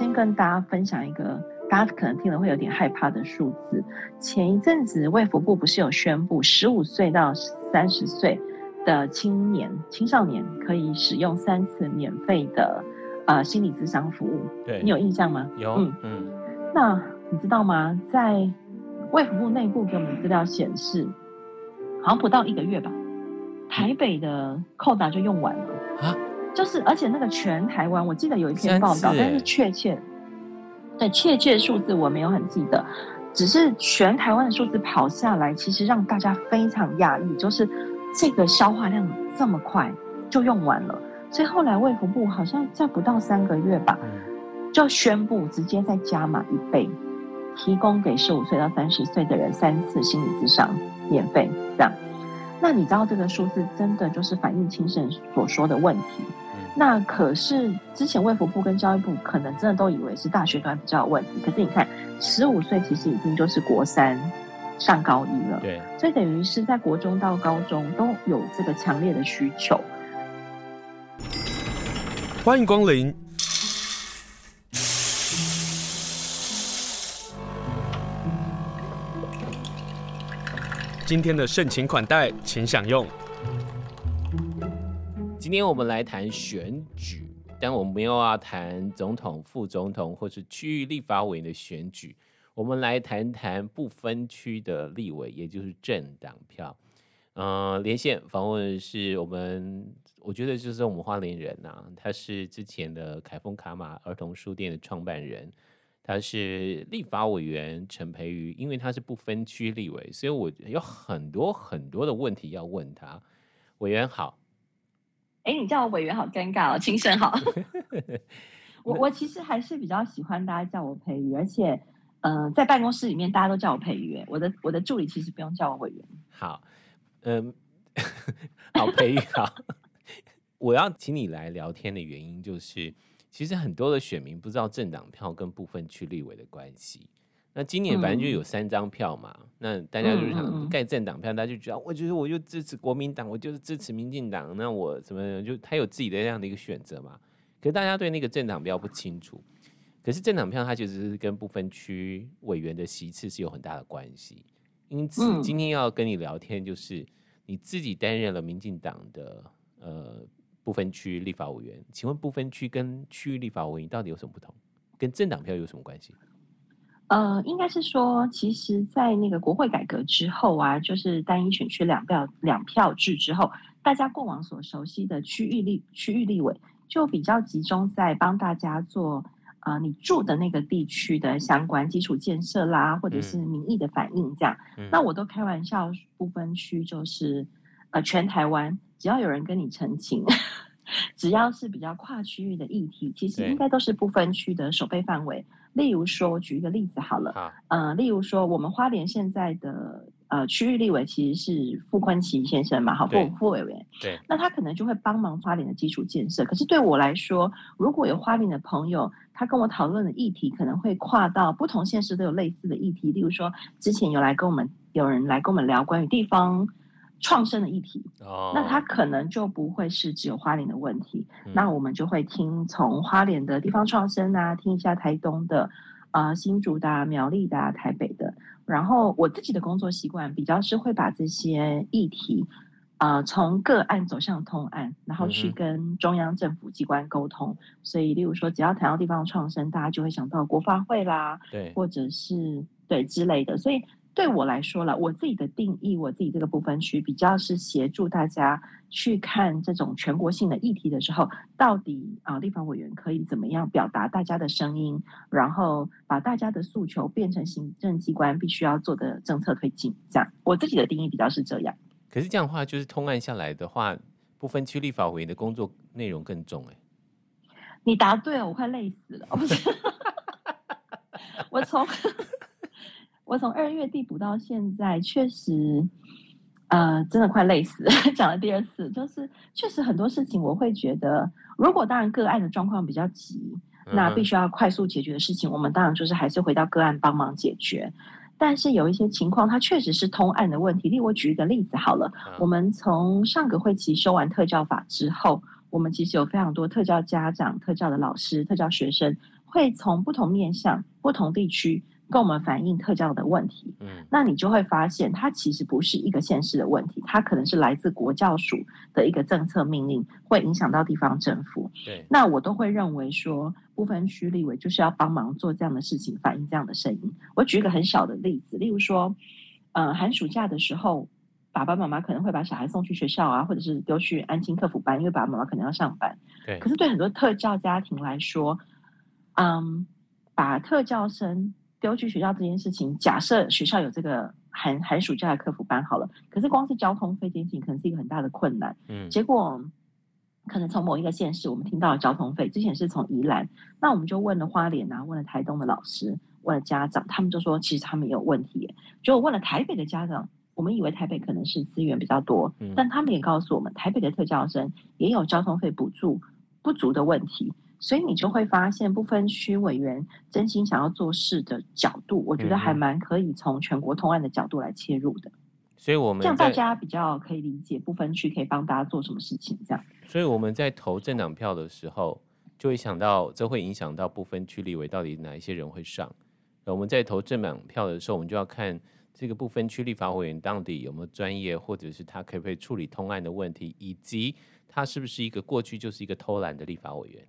我先跟大家分享一个大家可能听了会有点害怕的数字。前一阵子卫福部不是有宣布，十五岁到三十岁的青年、青少年可以使用三次免费的呃心理咨商服务。对，你有印象吗？有，嗯嗯。那你知道吗？在卫福部内部给我们资料显示，好像不到一个月吧，台北的扣打就用完了啊。就是，而且那个全台湾，我记得有一篇报道，但是确切，对确切数字我没有很记得，只是全台湾的数字跑下来，其实让大家非常讶异，就是这个消化量这么快就用完了，所以后来卫福部好像在不到三个月吧，就宣布直接再加码一倍，提供给十五岁到三十岁的人三次心理咨商免费这样。那你知道这个数字真的就是反映清盛所说的问题？那可是之前卫福部跟教育部可能真的都以为是大学端比较有问题，可是你看，十五岁其实已经就是国三上高一了，对，所以等于是在国中到高中都有这个强烈的需求。欢迎光临，今天的盛情款待，请享用。今天我们来谈选举，但我们没有要谈总统、副总统或是区域立法委的选举。我们来谈谈不分区的立委，也就是政党票。嗯、连线访问是我们，我觉得就是我们花莲人呐、啊，他是之前的凯丰卡玛儿童书店的创办人，他是立法委员陈培瑜。因为他是不分区立委，所以我有很多很多的问题要问他。委员好。哎，你叫我委员好尴尬哦，清盛好。我我其实还是比较喜欢大家叫我培瑜，而且，嗯、呃，在办公室里面大家都叫我培瑜。我的我的助理其实不用叫我委员。好，嗯，好培瑜好。我要请你来聊天的原因就是，其实很多的选民不知道政党票跟部分区立委的关系。那今年反正就有三张票嘛，嗯、那大家就是想盖政党票，大家就觉得，我觉得我就支持国民党，我就是支持民进党，那我怎么就他有自己的这样的一个选择嘛。可是大家对那个政党票不清楚，可是政党票它其实是跟不分区委员的席次是有很大的关系。因此今天要跟你聊天，就是你自己担任了民进党的呃不分区立法委员，请问不分区跟区域立法委员到底有什么不同？跟政党票有什么关系？呃，应该是说，其实，在那个国会改革之后啊，就是单一选区两票两票制之后，大家过往所熟悉的区域立区域立委，就比较集中在帮大家做呃你住的那个地区的相关基础建设啦，或者是民意的反应这样。嗯、那我都开玩笑，不分区就是呃全台湾，只要有人跟你澄清，只要是比较跨区域的议题，其实应该都是不分区的守备范围。例如说，我举一个例子好了，好，呃，例如说，我们花莲现在的呃区域立委其实是傅崐萁先生嘛，好，副副委员，对，那他可能就会帮忙花莲的基础建设。可是对我来说，如果有花莲的朋友，他跟我讨论的议题可能会跨到不同县市都有类似的议题，例如说，之前有来跟我们有人来跟我们聊关于地方。创生的议题，哦，那它可能就不会是只有花莲的问题，嗯，那我们就会听从花莲的地方创生啊，听一下台东的，呃，新竹的啊、苗栗的啊、台北的，然后我自己的工作习惯比较是会把这些议题，呃，从个案走向通案，然后去跟中央政府机关沟通。嗯、所以，例如说，只要谈到地方创生，大家就会想到国发会啦，对，或者是对之类的，所以。对我来说了，我自己的定义，我自己这个部分区比较是协助大家去看这种全国性的议题的时候，到底啊，立法委员可以怎么样表达大家的声音，然后把大家的诉求变成行政机关必须要做的政策推进。这样，我自己的定义比较是这样。可是这样的话，就是通案下来的话，不分区立法委员的工作内容更重哎。你答对了，我快累死了。不是，我从。我从二月递补到现在，确实，呃，真的快累死了。讲了第二次，就是确实很多事情，我会觉得，如果当然个案的状况比较急，那必须要快速解决的事情，我们当然就是还是回到个案帮忙解决。但是有一些情况，它确实是通案的问题。例如，我举一个例子好了，我们从上个会期修完特教法之后，我们其实有非常多特教家长、特教的老师、特教学生。会从不同面向、不同地区跟我们反映特教的问题。嗯，那你就会发现，它其实不是一个县市的问题，它可能是来自国教署的一个政策命令，会影响到地方政府。对，那我都会认为说，不分区立委就是要帮忙做这样的事情，反映这样的声音。我举一个很小的例子，例如说，呃，寒暑假的时候。爸爸妈妈可能会把小孩送去学校啊，或者是丢去安亲客服班，因为爸爸妈妈可能要上班。对。可是对很多特教家庭来说，嗯，把特教生丢去学校这件事情，假设学校有这个寒寒暑假的客服班好了，可是光是交通费这件事情，可能是一个很大的困难。嗯。结果可能从某一个县市，我们听到了交通费，之前是从宜兰，那我们就问了花莲啊，问了台东的老师，问了家长，他们就说其实他们也有问题。就问了台北的家长。我们以为台北可能是资源比较多，嗯，但他们也告诉我们，台北的特教生也有交通费补助不足的问题，所以你就会发现不分区委员真心想要做事的角度，我觉得还蛮可以从全国通案的角度来切入的。所以我们这样大家比较可以理解不分区可以帮大家做什么事情。这样，所以我们在投政党票的时候，就会想到这会影响到不分区立委到底哪一些人会上。我们在投政党票的时候，我们就要看。这个不分区立法委员到底有没有专业，或者是他可不可以处理通案的问题，以及他是不是一个过去就是一个偷懒的立法委员？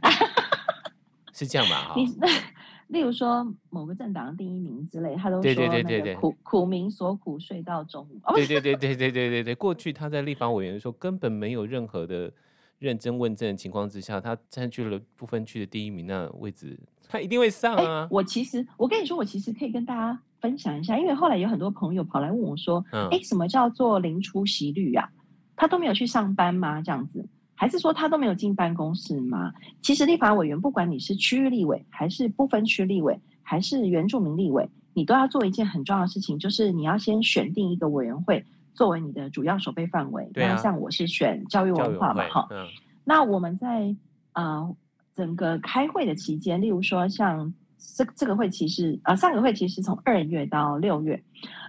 是这样吧？哈，例如说某个政党的第一名之类，他都说对对对对对，苦苦民所苦，睡到中午。对对 对对对对对对，过去他在立法委员的时候根本没有任何的认真问政的情况之下，他占据了不分区的第一名那位置，他一定会上啊！我其实我跟你说，我其实可以跟大家。分享一下，因为后来有很多朋友跑来问我说：“哎、嗯，什么叫做零出席率啊？他都没有去上班吗？这样子，还是说他都没有进办公室吗？”其实立法委员，不管你是区域立委，还是不分区立委，还是原住民立委，你都要做一件很重要的事情，就是你要先选定一个委员会作为你的主要守备范围。对啊。那像我是选教育文化嘛，哈、嗯。那我们在呃整个开会的期间，例如说像。这这个会期是啊，上个会期是从二月到六月，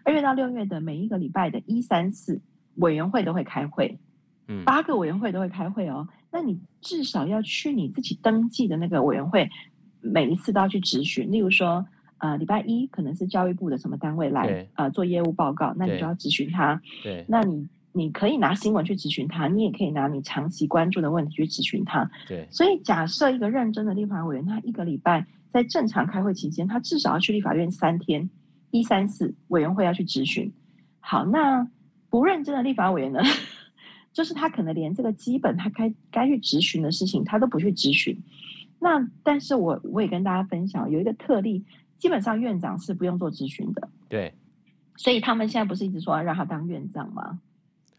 二月到六月的每一个礼拜的一三四委员会都会开会，嗯，八个委员会都会开会哦。那你至少要去你自己登记的那个委员会，每一次都要去质询。例如说，呃，礼拜一可能是教育部的什么单位来呃做业务报告，那你就要质询他。对，那你你可以拿新闻去质询他，你也可以拿你长期关注的问题去质询他。对，所以假设一个认真的立法委员，他一个礼拜。在正常开会期间，他至少要去立法院三天，一三四委员会要去质询。好，那不认真的立法委员呢，就是他可能连这个基本他该该去执询的事情，他都不去执询。那但是我我也跟大家分享，有一个特例，基本上院长是不用做咨询的。对，所以他们现在不是一直说要让他当院长吗？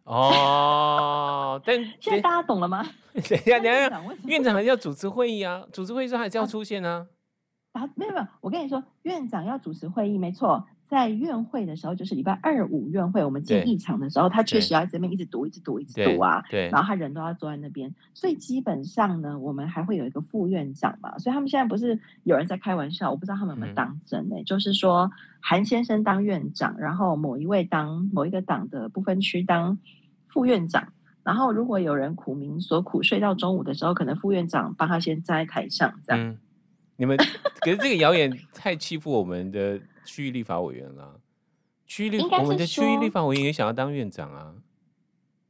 哦，但 现在大家懂了吗？等一下，等一下，院长还是要主持会议啊，主持会议时候还是要出现啊。啊，没有没有，我跟你说，院长要主持会议，没错，在院会的时候，就是礼拜二五院会，我们进议场的时候，他确实要在这边一直读，一直读，一直读啊，对，然后他人都要坐在那边，所以基本上呢，我们还会有一个副院长嘛，所以他们现在不是有人在开玩笑，我不知道他们有没有当真呢、欸嗯，就是说韩先生当院长，然后某一位当某一个党的不分区当副院长，然后如果有人苦民所苦，睡到中午的时候，可能副院长帮他先站在台上这样。嗯你们可是这个谣言太欺负我们的区域立法委员啦。区域立我们的区域立法委员也想要当院长啊。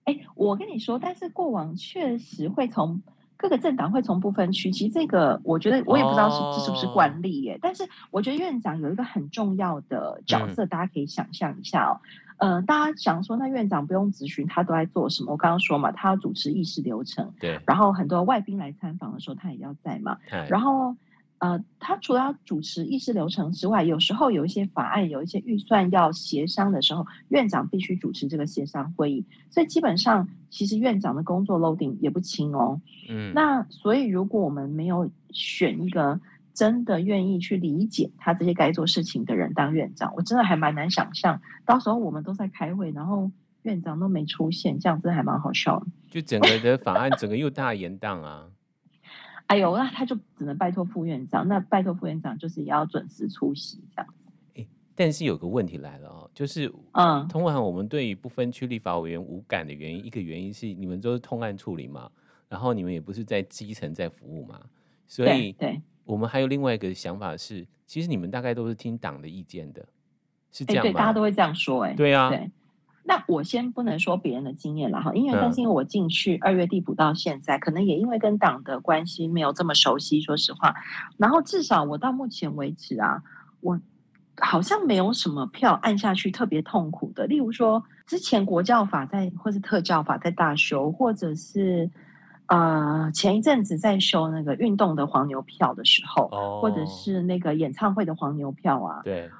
哎，我跟你说，但是过往确实会从各个政党会从不分区，其实这个我觉得我也不知道是、哦、这是不是惯例耶。但是我觉得院长有一个很重要的角色，嗯、大家可以想象一下哦。呃，大家想说，那院长不用咨询，他都在做什么？我刚刚说嘛，他要主持议事流程，对。然后很多外宾来参访的时候，他也要在嘛。然后。呃，他除了要主持议事流程之外，有时候有一些法案、有一些预算要协商的时候，院长必须主持这个协商会议。所以基本上，其实院长的工作 loading 也不轻哦。嗯，那所以如果我们没有选一个真的愿意去理解他这些该做事情的人当院长，我真的还蛮难想象，到时候我们都在开会，然后院长都没出现，这样真的还蛮好笑的。就整个的法案，整个又大延宕啊。哎呦，那他就只能拜托副院长。那拜托副院长就是也要准时出席这样子。欸，但是有个问题来了哦，就是嗯，通常我们对于不分区立法委员无感的原因，一个原因是你们都是通案处理嘛，然后你们也不是在基层在服务嘛，所以对，我们还有另外一个想法是，其实你们大概都是听党的意见的，是这样吗？对，大家都会这样说，哎，对啊，对。那我先不能说别人的经验了哈，因为但是因为我进去二月递补到现在，嗯，可能也因为跟党的关系没有这么熟悉，说实话。然后至少我到目前为止啊，我好像没有什么票按下去特别痛苦的。例如说，之前国教法在或是特教法在大修，或者是呃前一阵子在修那个运动的黄牛票的时候，哦，或者是那个演唱会的黄牛票啊，对。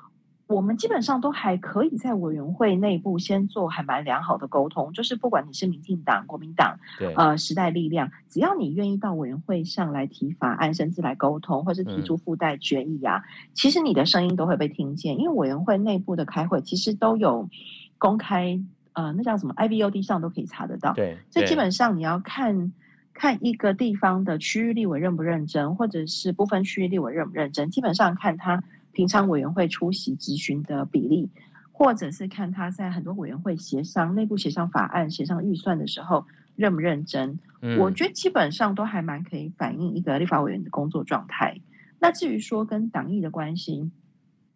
我们基本上都还可以在委员会内部先做还蛮良好的沟通，就是不管你是民进党、国民党，对，呃，时代力量，只要你愿意到委员会上来提法案，甚至来沟通，或是提出附带决议啊，嗯，其实你的声音都会被听见，因为委员会内部的开会其实都有公开，呃，那叫什么 I B O D 上都可以查得到，对，所以基本上你要看看一个地方的区域立委认不认真，或者是部分区域立委认不认真，基本上看他。平常委员会出席咨询的比例，或者是看他在很多委员会协商、内部协商法案、协商预算的时候认不认真，嗯，我觉得基本上都还蛮可以反映一个立法委员的工作状态。那至于说跟党意的关系，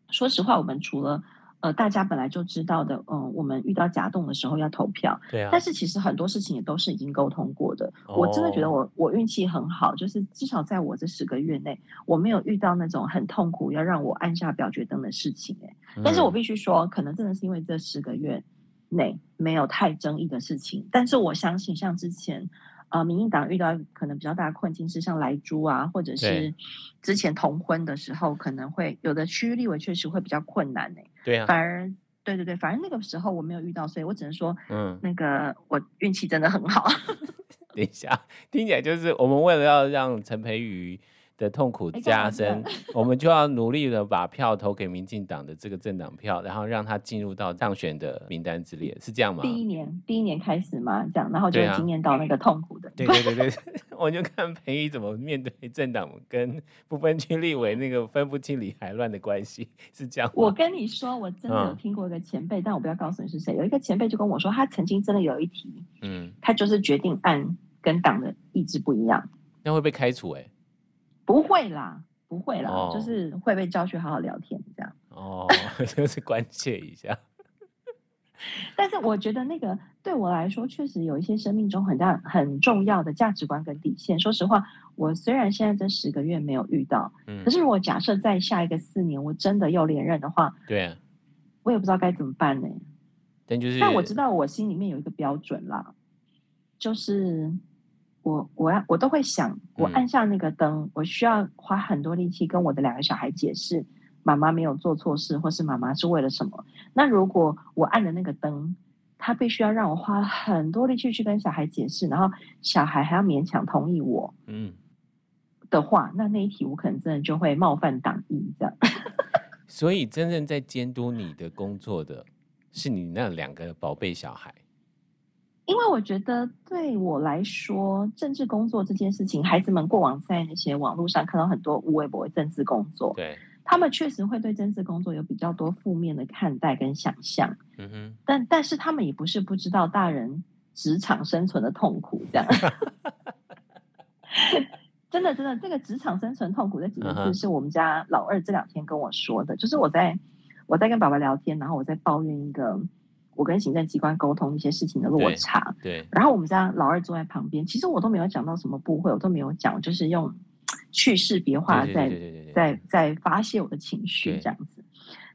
说实话，我们除了。呃，大家本来就知道的，嗯、呃，我们遇到假动的时候要投票，对啊。但是其实很多事情也都是已经沟通过的。哦、我真的觉得我我运气很好，就是至少在我这十个月内，我没有遇到那种很痛苦要让我按下表决灯的事情。哎、嗯，但是我必须说，可能真的是因为这十个月内没有太争议的事情。但是我相信，像之前。呃，民进党遇到可能比较大的困境是像莱猪啊，或者是之前同婚的时候，可能会有的区域立委确实会比较困难呢。对啊，反而对对对，反正那个时候我没有遇到，所以我只能说，嗯，那个我运气真的很好。等一下，听起来就是我们为了要让陈培瑜的痛苦加深，我们就要努力的把票投给民进党的这个政党票，然后让他进入到当选的名单之列，是这样吗？第一年，第一年开始嘛，这样，然后就会经验到那个痛苦的。对、啊、对对对，我就看培瑜怎么面对政党跟不分区立委那个分不清理还乱的关系，是这样。我跟你说，我真的有听过一个前辈、嗯，但我不要告诉你是谁。有一个前辈就跟我说，他曾经真的有一题，嗯，他就是决定按跟党的意志不一样，那会被开除哎、欸。不会啦，不会啦，哦、就是会被叫去好好聊天这样。哦，就是关切一下。但是我觉得那个对我来说，确实有一些生命中很大很重要的价值观跟底线。说实话，我虽然现在这十个月没有遇到，嗯、可是如果假设在下一个四年我真的又连任的话，对、啊，我也不知道该怎么办呢。但就是，但我知道我心里面有一个标准啦，就是。我我要我都会想，我按下那个灯，嗯，我需要花很多力气跟我的两个小孩解释，妈妈没有做错事，或是妈妈是为了什么。那如果我按了那个灯，他必须要让我花很多力气去跟小孩解释，然后小孩还要勉强同意我，嗯，的话，那那一题我可能真的就会冒犯党意这样。所以，真正在监督你的工作的是你那两个宝贝小孩。因为我觉得对我来说，政治工作这件事情，孩子们过往在那些网络上看到很多无微博政治工作，对，他们确实会对政治工作有比较多负面的看待跟想象。嗯哼，但但是他们也不是不知道大人职场生存的痛苦，这样。真的真的，这个职场生存痛苦这几个字是我们家老二这两天跟我说的，就是我在我在跟爸爸聊天，然后我在抱怨一个。我跟行政机关沟通一些事情的落差，对，对，然后我们家老二坐在旁边，其实我都没有讲到什么部会，我都没有讲，就是用去识别化在在在发泄我的情绪这样子。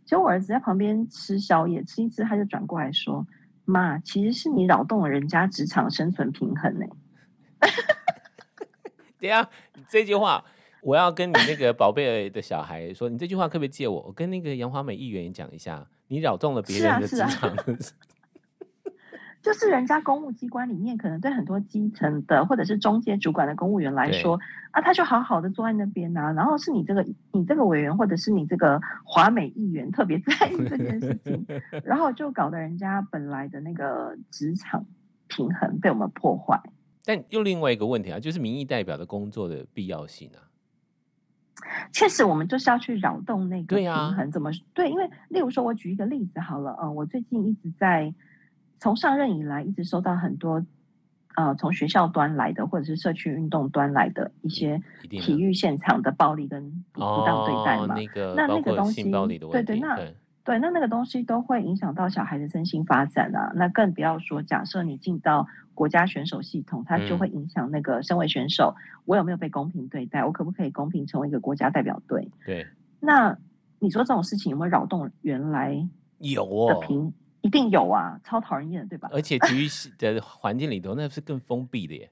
结果我儿子在旁边吃宵夜，吃一吃他就转过来说：“妈，其实是你扰动了人家职场生存平衡呢。”对啊，这句话我要跟你那个宝贝的小孩说，你这句话可不可以借我？我跟那个杨华美议员讲一下。你扰动了别人的职场，就是人家公务机关里面，可能对很多基层的或者是中间主管的公务员来说，啊，他就好好的坐在那边啊，然后是你这个你这个委员或者是你这个华美议员特别 在意这件事情，然后就搞得人家本来的那个职场平衡被我们破坏。但又另外一个问题啊，就是民意代表的工作的必要性啊。确实，我们就是要去扰动那个平衡，怎么对，因为例如说，我举一个例子好了，嗯，我最近一直在从上任以来，一直收到很多呃从学校端来的，或者是社区运动端来的一些体育现场的暴力跟不当对待嘛。哦、那个那那个东西，对对，那对，对那那个东西都会影响到小孩的身心发展啊。那更不要说，假设你进到国家选手系统，它就会影响那个身为选手，嗯、我有没有被公平对待？我可不可以公平成为一个国家代表队？对，那你说这种事情有没有扰动原来有哦？一定有啊，超讨人厌的，对吧？而且体育的环境里头，那是更封闭的耶。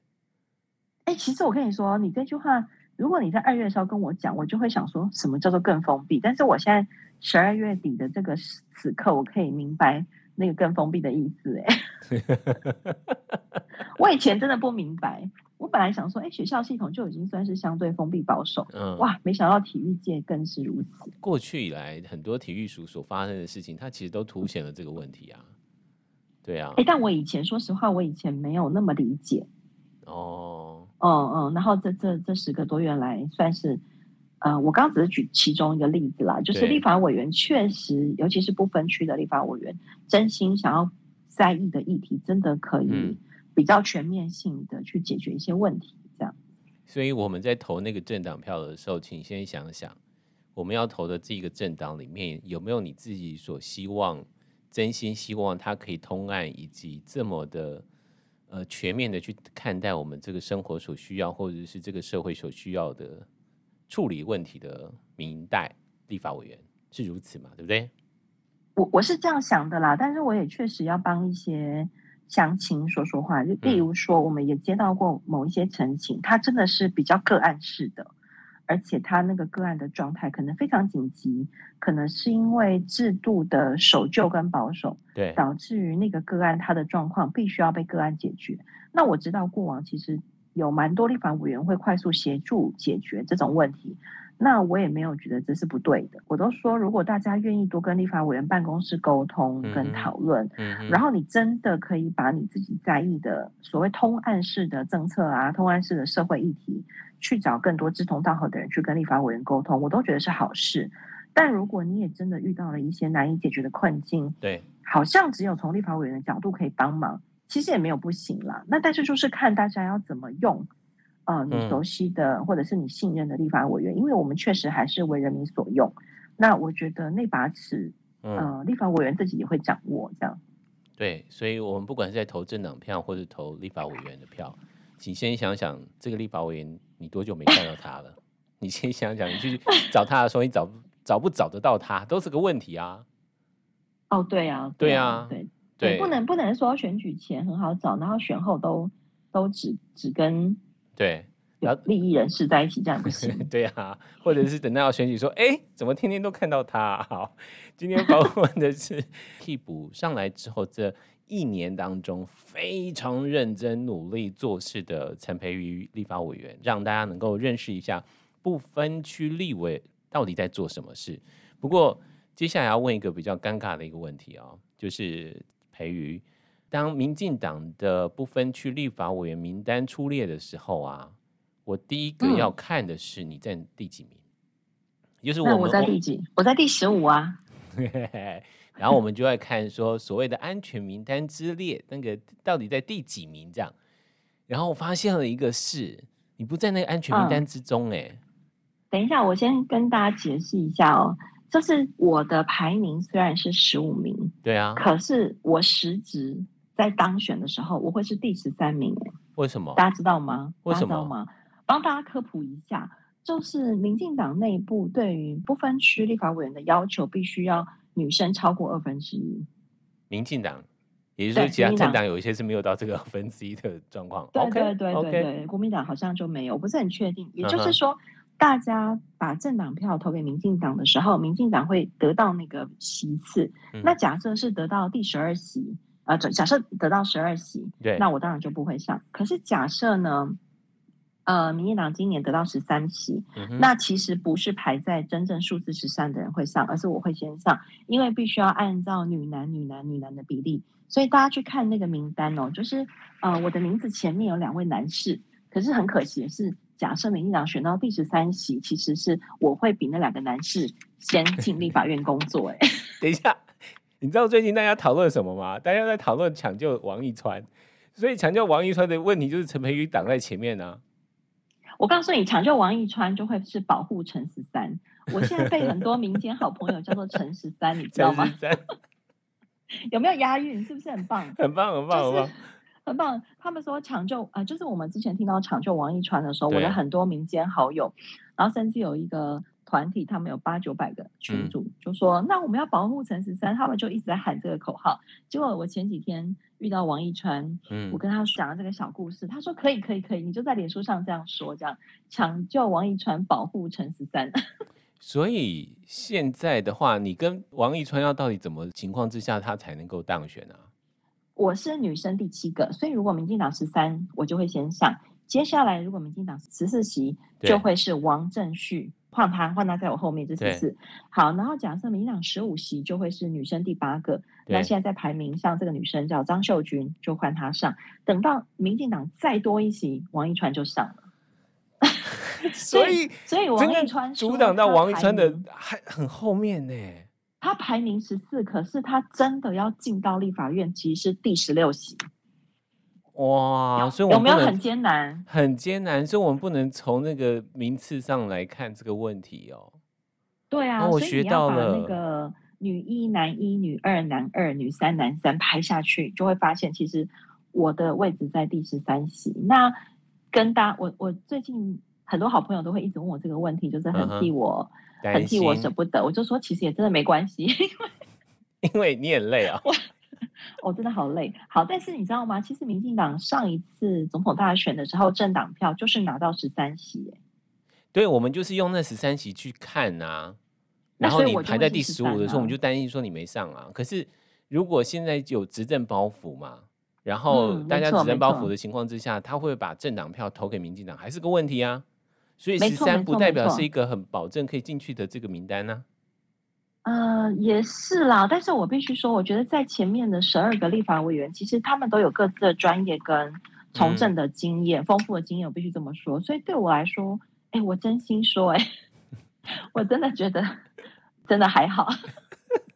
哎、欸，其实我跟你说，你这句话，如果你在二月的时候跟我讲，我就会想说什么叫做更封闭。但是我现在十二月底的这个此刻，我可以明白那个更封闭的意思。哎，我以前真的不明白。我本来想说，哎，学校系统就已经算是相对封闭保守，嗯，哇，没想到体育界更是如此。过去以来，很多体育署所发生的事情，它其实都凸显了这个问题啊。对啊，哎，但我以前说实话，我以前没有那么理解。哦，嗯嗯，然后这这这十个多月来，算是，呃，我刚刚只是举其中一个例子啦，就是立法委员确实，尤其是不分区的立法委员，真心想要在意的议题，真的可以。嗯比较全面性的去解决一些问题，这样。所以我们在投那个政党票的时候，请先想想，我们要投的这个政党里面有没有你自己所希望、真心希望它可以通案，以及这么的呃全面的去看待我们这个生活所需要，或者是这个社会所需要的处理问题的明代立法委员，是如此嘛？对不对？我我是这样想的啦，但是我也确实要帮一些。乡亲说说话，就例如说，我们也接到过某一些陈情，他真的是比较个案式的，而且他那个个案的状态可能非常紧急，可能是因为制度的守旧跟保守，对，导致于那个个案他的状况必须要被个案解决。那我知道过往其实有蛮多立法委员会快速协助解决这种问题。那我也没有觉得这是不对的，我都说，如果大家愿意多跟立法委员办公室沟通跟讨论，嗯嗯、然后你真的可以把你自己在意的所谓通案式的政策啊，通案式的社会议题，去找更多志同道合的人去跟立法委员沟通，我都觉得是好事。但如果你也真的遇到了一些难以解决的困境，对，好像只有从立法委员的角度可以帮忙，其实也没有不行啦。那但是就是看大家要怎么用。呃，你熟悉的、嗯、或者是你信任的立法委员，因为我们确实还是为人民所用。那我觉得那把尺，呃，立法委员自己也会掌握这样。对，所以我们不管是在投政党票或者投立法委员的票，请先想想这个立法委员你多久没看到他了？你先想想，你去找他的时候，你找找不找得到他，都是个问题啊。哦，对啊，对啊，对对，不能不能说选举前很好找，然后选后都都只只跟。对，然后利益人士在一起这样不行。对啊，或者是等到要选举说，哎，怎么天天都看到他啊？好，今天访问的是 替补上来之后这一年当中非常认真努力做事的陈培瑜立法委员，让大家能够认识一下不分区立委到底在做什么事。不过接下来要问一个比较尴尬的一个问题啊，就是培瑜。当民进党的不分区立法委员名单出列的时候啊，我第一个要看的是你在第几名，嗯、就是我，我在第几？我在第十五啊。然后我们就会看说所谓的安全名单之列，那个到底在第几名这样。然后我发现了一个事，你不在那个安全名单之中哎、欸嗯。等一下，我先跟大家解释一下哦，就是我的排名虽然是十五名，对啊，可是我实质。在当选的时候，我会是第十三名。为什么？大家知道吗？为什么？吗？帮大家科普一下，就是民进党内部对于不分区立法委员的要求，必须要女生超过二分之一。民进党，也就是说，其他政党有一些是没有到这个二分之一的状况。对对对对对，国民党好像就没有，我不是很确定。也就是说，大家把政党票投给民进党的时候，民进党会得到那个席次。那假设是得到第十二席。呃，假设得到十二席，对，那我当然就不会上。可是假设呢，呃，民进党今年得到十三席，嗯，那其实不是排在真正数字十三的人会上，而是我会先上，因为必须要按照女男、女男、女男的比例。所以大家去看那个名单哦，就是呃，我的名字前面有两位男士，可是很可惜的是，假设民进党选到第十三席，其实是我会比那两个男士先进立法院工作。哎，等一下。你知道最近大家讨论什么吗？大家在讨论抢救王一川，所以抢救王一川的问题就是陈培瑜挡在前面呢、啊。我告诉你，抢救王一川就会是保护陈十三。我现在被很多民间好朋友叫做陈十三，你知道吗？有没有押韵？是不是很棒？很棒，很棒，很棒，很棒。他们说抢救啊、呃，就是我们之前听到抢救王一川的时候，我的很多民间好友，然后甚至有一个。团体他们有八九百个群主，嗯、就说那我们要保护陈十三，他们就一直在喊这个口号。结果我前几天遇到王一川，嗯，我跟他讲了这个小故事，他说可以可以可以，你就在脸书上这样说，这样抢救王一川，保护陈十三。所以现在的话，你跟王一川要到底怎么情况之下，他才能够当选啊？我是女生第七个，所以如果民进党十三，我就会先上。接下来如果民进党十四席，就会是王正旭。换他，换他在我后面，这是四。好，然后假设民进党十五席就会是女生第八个。那现在在排名，上这个女生叫张秀君，就换她上。等到民进党再多一席，王一川就上了。所以，所以王一川阻挡到王一川的还很后面呢。他排名十四，可是他真的要进到立法院，其实是第十六席。哇，所以我们有没有很艰难？很艰难，所以我们不能从那个名次上来看这个问题哦。对啊，我学到了。那个女一、男一、女二、男二、女三、男三排下去，就会发现其实我的位置在第十三席。那跟大我我最近很多好朋友都会一直问我这个问题，就是很替我、嗯、很替我舍不得。我就说其实也真的没关系，因 为因为你也累啊。我、哦、真的好累，好，但是你知道吗？其实民进党上一次总统大选的时候，政党票就是拿到十三席，对，我们就是用那十三席去看呐、啊。然后你排在第十五的时候，我们就担心说你没上啊。可是如果现在有执政包袱嘛，然后大家执政包袱的情况之下，他会把政党票投给民进党，还是个问题啊。所以十三不代表是一个很保证可以进去的这个名单呢、啊。呃，也是啦，但是我必须说，我觉得在前面的十二个立法委员，其实他们都有各自的专业跟从政的经验，丰、嗯、富的经验，我必须这么说。所以对我来说，哎，我真心说，哎，我真的觉得真的还好。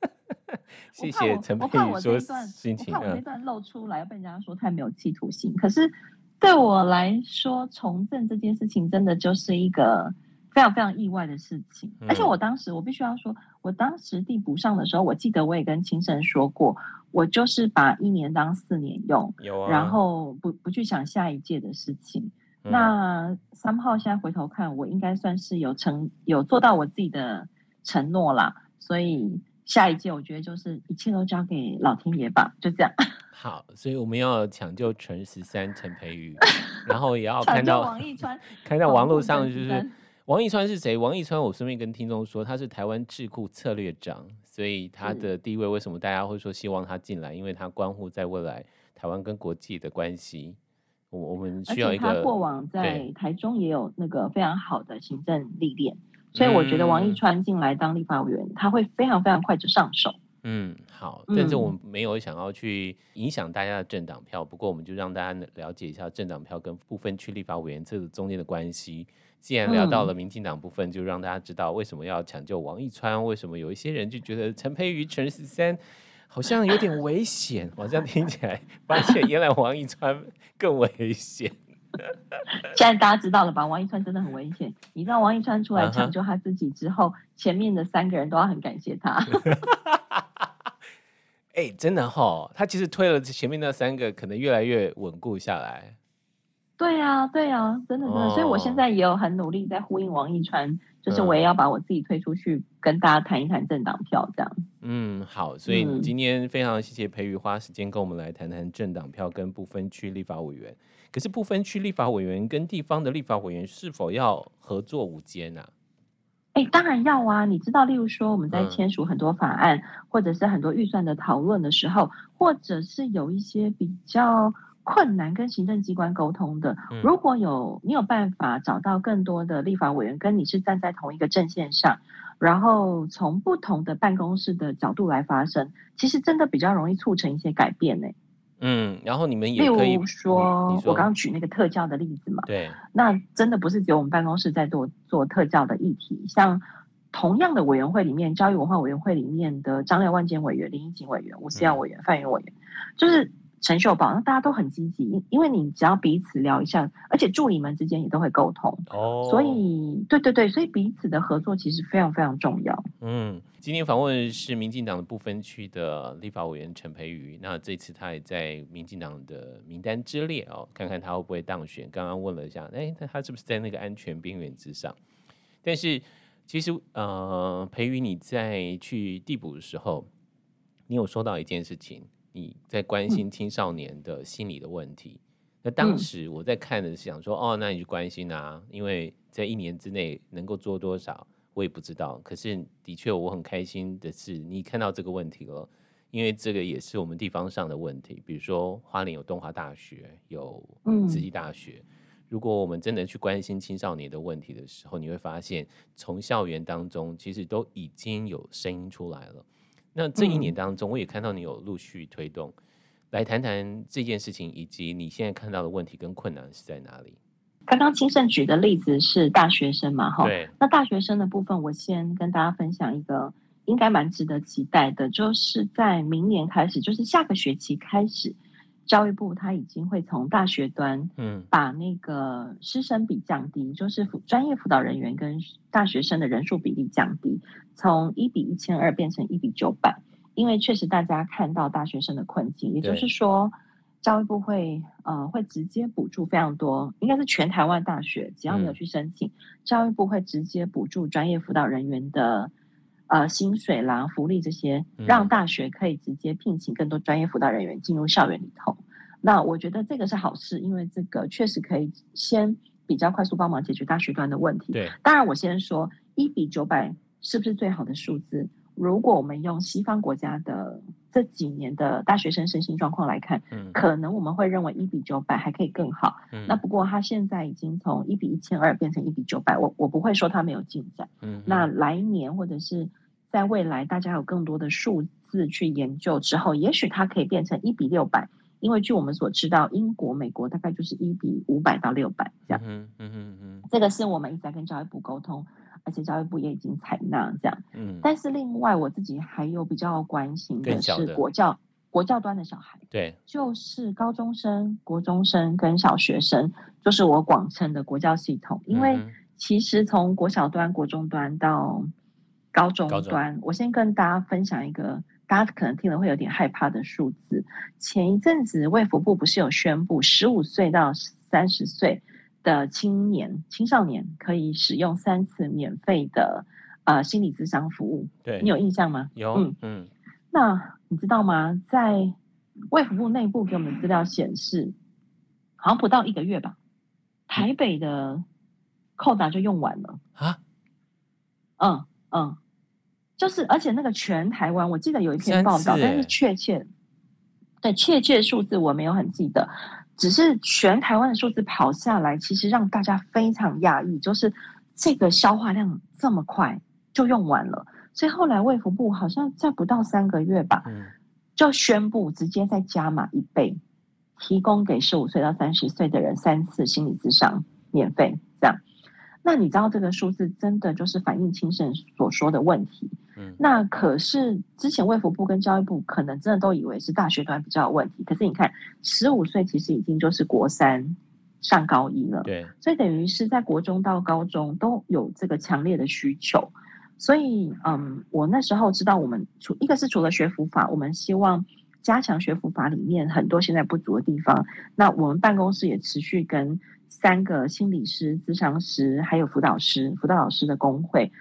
谢谢陈佩宇说心情，我怕我这段露出来，被人家说太没有企图心。可是对我来说，从政这件事情，真的就是一个。非常非常意外的事情，而且我当时我必须要说，我当时递补上的时候，我记得我也跟青生说过，我就是把一年当四年用，有啊，然后不不去想下一届的事情。嗯、那三号现在回头看，我应该算是有承有做到我自己的承诺啦，所以下一届我觉得就是一切都交给老天爷吧，就这样。好，所以我们要抢救陈十三陈培宇，然后也要看到王一川，看到网络上就是。王一川是谁？王一川，我顺便跟听众说，他是台湾智库策略长，所以他的地位为什么大家会说希望他进来？因为他关乎在未来台湾跟国际的关系。我我们需要一个。他过往在台中也有那个非常好的行政历练，所以我觉得王一川进来当立法委员，他会非常非常快就上手。嗯，好，但是我们没有想要去影响大家的政党票，不过我们就让大家了解一下政党票跟部分区立法委员这个中间的关系。既然聊到了民进党部分，就让大家知道为什么要抢救王一川，为什么有一些人就觉得陈佩瑜、陈十三好像有点危险，好像听起来 发现原来王一川更危险。现在大家知道了吧？王一川真的很危险。你知道王一川出来抢救他自己之后，uh -huh. 前面的三个人都要很感谢他。哎、欸，真的哈、哦，他其实推了前面那三个，可能越来越稳固下来。对呀、啊，对呀、啊，真的真的、哦，所以我现在也有很努力在呼应王一川，就是我也要把我自己推出去，跟大家谈一谈政党票这样。嗯，好，所以今天非常谢谢培宇花时间跟我们来谈谈政党票跟不分区立法委员。可是不分区立法委员跟地方的立法委员是否要合作无间啊？哎，当然要啊！你知道，例如说我们在签署很多法案，嗯、或者是很多预算的讨论的时候，或者是有一些比较。困难跟行政机关沟通的，如果有你有办法找到更多的立法委员跟你是站在同一个阵线上，然后从不同的办公室的角度来发声，其实真的比较容易促成一些改变呢。嗯，然后你们也可以，说，嗯、说我刚刚举那个特教的例子嘛，对，那真的不是只有我们办公室在做做特教的议题，像同样的委员会里面，教育文化委员会里面的张廖万坚委员、林一锦委员、吴思耀委员、嗯、范云委员，就是。陈秀宝，那大家都很积极，因为你只要彼此聊一下，而且助理们之间也都会沟通哦，所以对对对，所以彼此的合作其实非常非常重要。嗯，今天访问是民进党的不分区的立法委员陈培瑜，那这次他也在民进党的名单之列哦，看看他会不会当选。刚刚问了一下，哎，他是不是在那个安全边缘之上？但是其实呃，培瑜你在去递补的时候，你有说到一件事情。你在关心青少年的心理的问题，嗯、那当时我在看的是想说，嗯、哦，那你就关心啊，因为在一年之内能够做多少，我也不知道。可是的确，我很开心的是，你看到这个问题了，因为这个也是我们地方上的问题。比如说，花莲有东华大学，有慈济大学。嗯、如果我们真的去关心青少年的问题的时候，你会发现，从校园当中其实都已经有声音出来了。那这一年当中，我也看到你有陆续推动，嗯、来谈谈这件事情，以及你现在看到的问题跟困难是在哪里？刚刚清盛举的例子是大学生嘛？哈对，那大学生的部分，我先跟大家分享一个应该蛮值得期待的，就是在明年开始，就是下个学期开始。教育部他已经会从大学端，嗯，把那个师生比降低，嗯、就是辅专业辅导人员跟大学生的人数比例降低，从一比一千二变成一比九百。因为确实大家看到大学生的困境，也就是说，教育部会呃会直接补助非常多，应该是全台湾大学，只要你有去申请，嗯、教育部会直接补助专业辅导人员的。呃，薪水啦、福利这些，让大学可以直接聘请更多专业辅导人员进入校园里头。嗯、那我觉得这个是好事，因为这个确实可以先比较快速帮忙解决大学端的问题。对，当然我先说一比九百是不是最好的数字？如果我们用西方国家的这几年的大学生身心状况来看，嗯，可能我们会认为一比九百还可以更好。嗯，那不过他现在已经从一比一千二变成一比九百，我我不会说他没有进展。嗯，那来年或者是在未来，大家有更多的数字去研究之后，也许它可以变成一比六百，因为据我们所知道，英国、美国大概就是一比五百到六百这样。嗯嗯嗯嗯，这个是我们一直在跟教育部沟通。而且教育部也已经采纳这样，嗯，但是另外我自己还有比较关心的是国教国教端的小孩，对，就是高中生、国中生跟小学生，就是我广称的国教系统。因为其实从国小端、国中端到高中端，中我先跟大家分享一个大家可能听了会有点害怕的数字。前一阵子卫福部不是有宣布，十五岁到三十岁。的青年、青少年可以使用三次免费的呃心理咨商服务，对，你有印象吗？有，嗯嗯。那你知道吗？在卫福部内部给我们资料显示，好像不到一个月吧，台北的扣打就用完了啊。嗯嗯，就是而且那个全台湾，我记得有一篇报道，但是确切对确切数字我没有很记得。只是全台湾的数字跑下来，其实让大家非常讶异，就是这个消化量这么快就用完了。所以后来卫福部好像在不到三个月吧，就宣布直接再加码一倍，提供给十五岁到三十岁的人三次心理咨商免费，这样。那你知道这个数字真的就是反映清盛所说的问题？嗯，那可是之前卫福部跟教育部可能真的都以为是大学端比较有问题，可是你看十五岁其实已经就是国三上高一了，对，所以等于是在国中到高中都有这个强烈的需求。所以，嗯，我那时候知道我们除一个是除了学辅法，我们希望加强学辅法里面很多现在不足的地方。那我们办公室也持续跟。三个心理师、咨商师，还有辅导师、辅导老师的工会，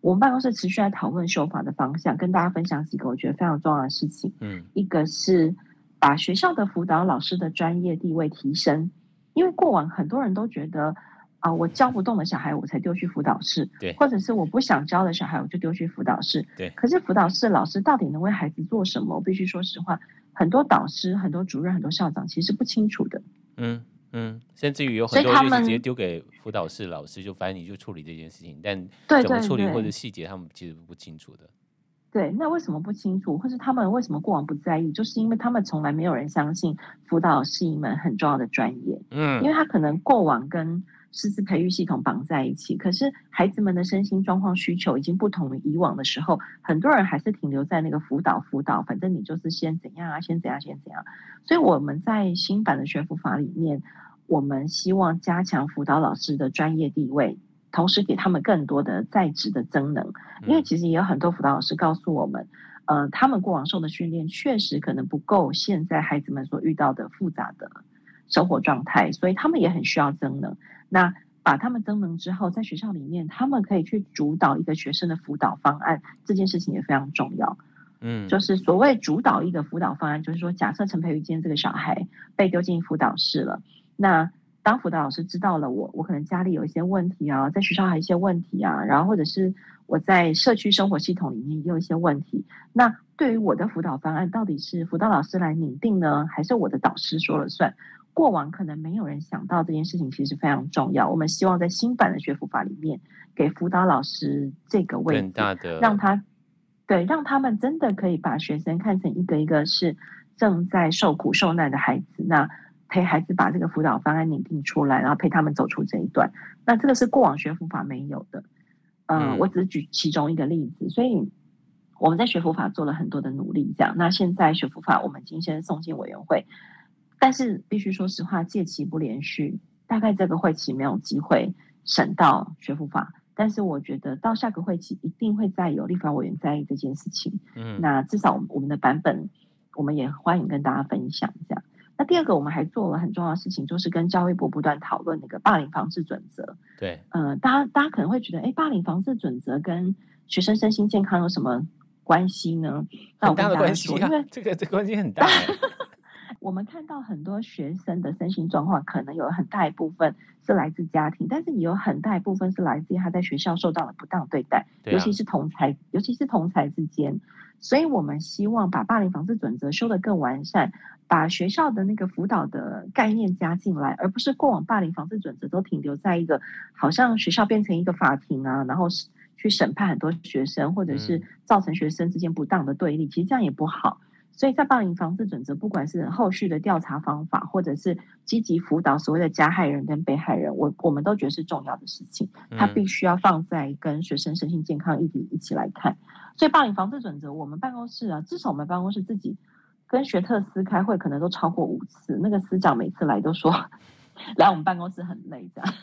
我们办公室持续在讨论修法的方向，跟大家分享几个我觉得非常重要的事情。嗯，一个是把学校的辅导老师的专业地位提升，因为过往很多人都觉得啊，我教不动的小孩，我才丢去辅导室，对，或者是我不想教的小孩，我就丢去辅导室，对。可是辅导室老师到底能为孩子做什么？我必须说实话，很多导师、很多主任、很多校长其实不清楚的。嗯。嗯，甚至于有很多就是直接丢给辅导室老师，就反正你就处理这件事情，但怎么处理或者细节他们其实不清楚的。对，那为什么不清楚，或是他们为什么过往不在意？就是因为他们从来没有人相信辅导是一门很重要的专业。嗯，因为他可能过往跟师资培育系统绑在一起。可是孩子们的身心状况需求已经不同于以往的时候，很多人还是停留在那个辅导辅导，反正你就是先怎样啊，先怎样，先怎样。所以我们在新版的学辅法里面，我们希望加强辅导老师的专业地位，同时给他们更多的在职的增能。因为其实也有很多辅导老师告诉我们。呃，他们过往受的训练确实可能不够现在孩子们所遇到的复杂的生活状态，所以他们也很需要增能。那把他们增能之后，在学校里面，他们可以去主导一个学生的辅导方案，这件事情也非常重要。嗯，就是所谓主导一个辅导方案，就是说，假设陈培瑜今天这个小孩被丢进辅导室了，那当辅导老师知道了我，我可能家里有一些问题啊，在学校还有一些问题啊，然后或者是。我在社区生活系统里面也有一些问题，那对于我的辅导方案，到底是辅导老师来拟定呢，还是我的导师说了算？过往可能没有人想到这件事情，其实非常重要。我们希望在新版的学辅法里面，给辅导老师这个位置，让他对让他们真的可以把学生看成一个一个是正在受苦受难的孩子，那陪孩子把这个辅导方案拟定出来，然后陪他们走出这一段。那这个是过往学辅法没有的。嗯，我只是举其中一个例子，所以我们在学辅法做了很多的努力，这样。那现在学辅法我们今天送进委员会，但是必须说实话，借期不连续，大概这个会期没有机会审到学府法，但是我觉得到下个会期一定会再有立法委员在意这件事情。嗯，那至少我们的版本，我们也欢迎跟大家分享这样。那第二个，我们还做了很重要的事情，就是跟教育部不断讨论那个霸凌防治准则。对，嗯、呃，大家大家可能会觉得，哎，霸凌防治准则跟学生身心健康有什么关系呢？那我跟大的关系，因为这个这个关系很大。我们看到很多学生的身心状况，可能有很大一部分是来自家庭，但是也有很大一部分是来自于他在学校受到了不当对待，对啊、尤其是同才，尤其是同才之间。所以我们希望把霸凌防治准则修得更完善。把学校的那个辅导的概念加进来，而不是过往霸凌防治准则都停留在一个好像学校变成一个法庭啊，然后去审判很多学生，或者是造成学生之间不当的对立，其实这样也不好。所以在霸凌防治准则，不管是后续的调查方法，或者是积极辅导所谓的加害人跟被害人，我我们都觉得是重要的事情。它必须要放在跟学生身心健康议题一起来看。所以霸凌防治准则，我们办公室啊，至少我们办公室自己。跟学特司开会可能都超过五次，那个司长每次来都说，来我们办公室很累，这样。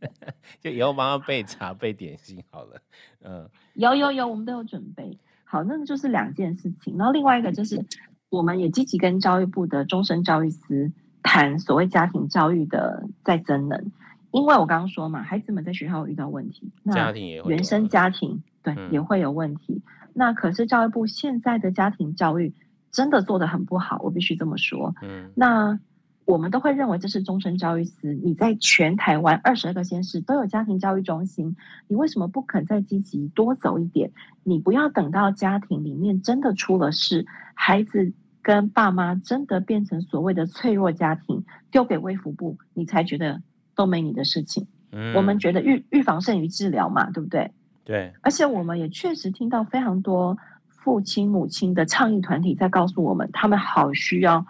就以后帮他备茶备点心好了，嗯，有有有，我们都有准备好，那个就是两件事情。然后另外一个就是，我们也积极跟教育部的终身教育司谈所谓家庭教育的再增能，因为我刚刚说嘛，孩子们在学校遇到问题，家庭也会原生家庭对、嗯、也会有问题。那可是教育部现在的家庭教育。真的做得很不好，我必须这么说。嗯，那我们都会认为这是终身教育司。你在全台湾二十二个县市都有家庭教育中心，你为什么不肯再积极多走一点？你不要等到家庭里面真的出了事，孩子跟爸妈真的变成所谓的脆弱家庭，丢给卫福部，你才觉得都没你的事情。嗯，我们觉得预预防胜于治疗嘛，对不对？对。而且我们也确实听到非常多。父亲、母亲的倡议团体在告诉我们，他们好需要，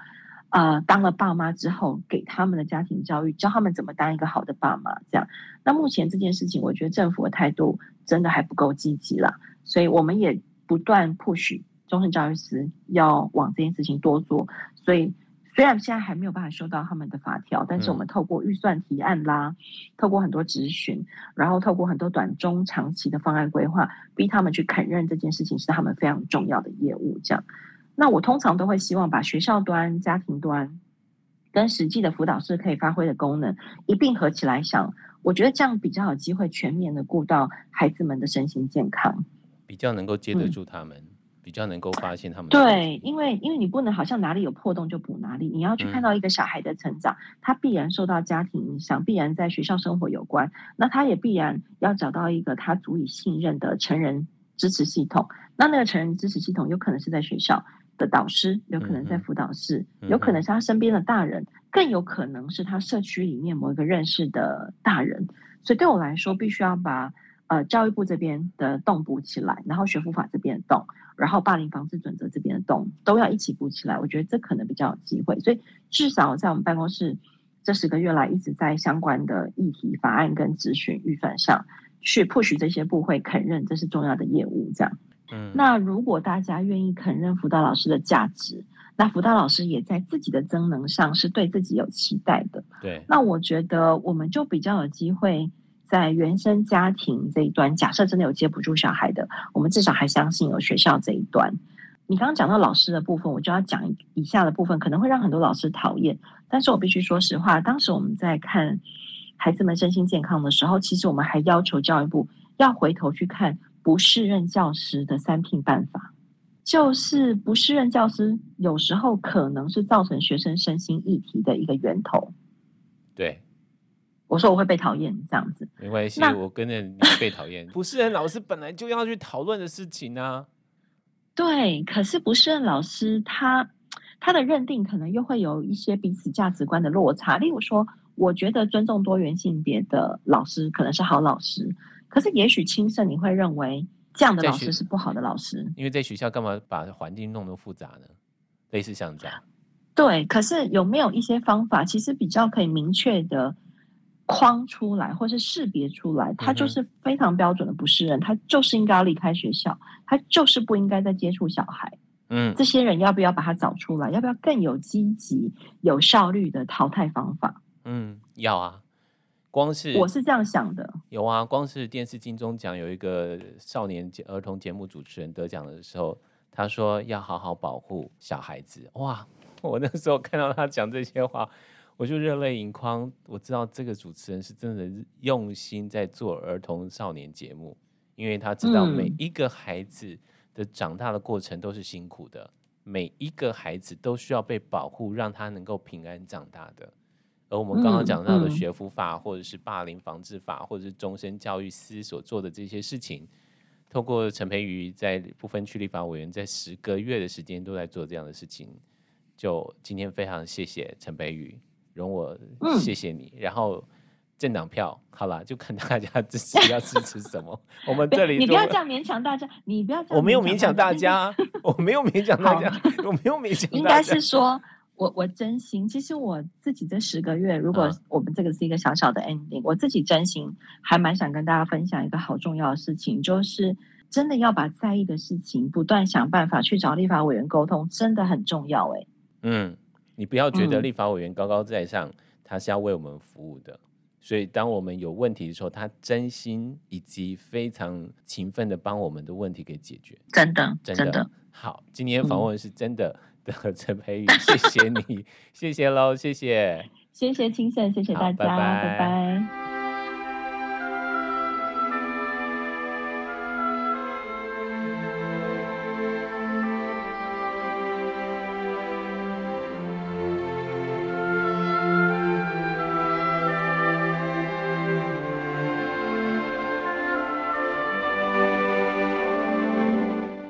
呃，当了爸妈之后，给他们的家庭教育，教他们怎么当一个好的爸妈。这样，那目前这件事情，我觉得政府的态度真的还不够积极了，所以我们也不断 push 终身教育司要往这件事情多做，所以。虽然现在还没有办法收到他们的法条，但是我们透过预算提案啦，嗯、透过很多咨询，然后透过很多短中长期的方案规划，逼他们去肯认这件事情是他们非常重要的业务。这样，那我通常都会希望把学校端、家庭端跟实际的辅导室可以发挥的功能一并合起来想，我觉得这样比较有机会全面的顾到孩子们的身心健康，比较能够接得住他们。嗯比较能够发现他们对，因为因为你不能好像哪里有破洞就补哪里，你要去看到一个小孩的成长，嗯、他必然受到家庭影响，必然在学校生活有关，那他也必然要找到一个他足以信任的成人支持系统。那那个成人支持系统有可能是在学校的导师，有可能在辅导室，嗯、有可能是他身边的大人，更有可能是他社区里面某一个认识的大人。所以对我来说，必须要把呃教育部这边的洞补起来，然后学辅法这边的洞。然后霸凌防治准则这边的洞都要一起补起来，我觉得这可能比较有机会。所以至少在我们办公室这十个月来一直在相关的议题、法案跟咨询预算上去 push 这些部会肯认，这是重要的业务。这样，嗯，那如果大家愿意肯认辅导老师的价值，那辅导老师也在自己的增能上是对自己有期待的。对，那我觉得我们就比较有机会在原生家庭这一端，假设真的有接不住小孩的，我们至少还相信有学校这一端。你刚刚讲到老师的部分，我就要讲以下的部分，可能会让很多老师讨厌。但是我必须说实话，当时我们在看孩子们身心健康的时候，其实我们还要求教育部要回头去看不适任教师的三聘办法，就是不适任教师有时候可能是造成学生身心议题的一个源头。对，我说我会被讨厌这样子，没关系，我跟着你被讨厌。不适任老师本来就要去讨论的事情呢、啊。对，可是不适任老师他他的认定可能又会有一些彼此价值观的落差。例如说，我觉得尊重多元性别的老师可能是好老师，可是也许清盛你会认为这样的老师是不好的老师。因为在学校干嘛把环境弄得复杂呢？类似像这样。对，可是有没有一些方法，其实比较可以明确的？框出来，或是识别出来，他就是非常标准的不是人，他就是应该要离开学校，他就是不应该再接触小孩。嗯，这些人要不要把他找出来？要不要更有积极、有效率的淘汰方法？嗯，要啊。光是我是这样想的。有啊，光是电视金钟奖有一个少年儿童节目主持人得奖的时候，他说要好好保护小孩子。哇，我那时候看到他讲这些话。我就热泪盈眶，我知道这个主持人是真的用心在做儿童少年节目，因为他知道每一个孩子的长大的过程都是辛苦的，每一个孩子都需要被保护，让他能够平安长大的。而我们刚刚讲到的学府法，或者是霸凌防治法，或者是终身教育司所做的这些事情，透过陈培瑜在不分区立法委员在十个月的时间都在做这样的事情，就今天非常谢谢陈培瑜。容我谢谢你，嗯、然后政党票好了，就看大家支持要支持什么。我们这里你不要这样勉强大家，你不要这样。我没有勉强大家，我没有勉强 大家，我没有勉强。应该是说我我真心，其实我自己这十个月，如果我们这个是一个小小的 ending，、嗯、我自己真心还蛮想跟大家分享一个好重要的事情，就是真的要把在意的事情不断想办法去找立法委员沟通，真的很重要哎。嗯。你不要觉得立法委员高高在上，嗯、他是要为我们服务的。所以，当我们有问题的时候，他真心以及非常勤奋的帮我们的问题给解决。真的，真的，真的好。今天访问是真的的 陈培宇，谢谢你，谢谢喽，谢谢，谢谢清盛，谢谢大家，拜拜。拜拜。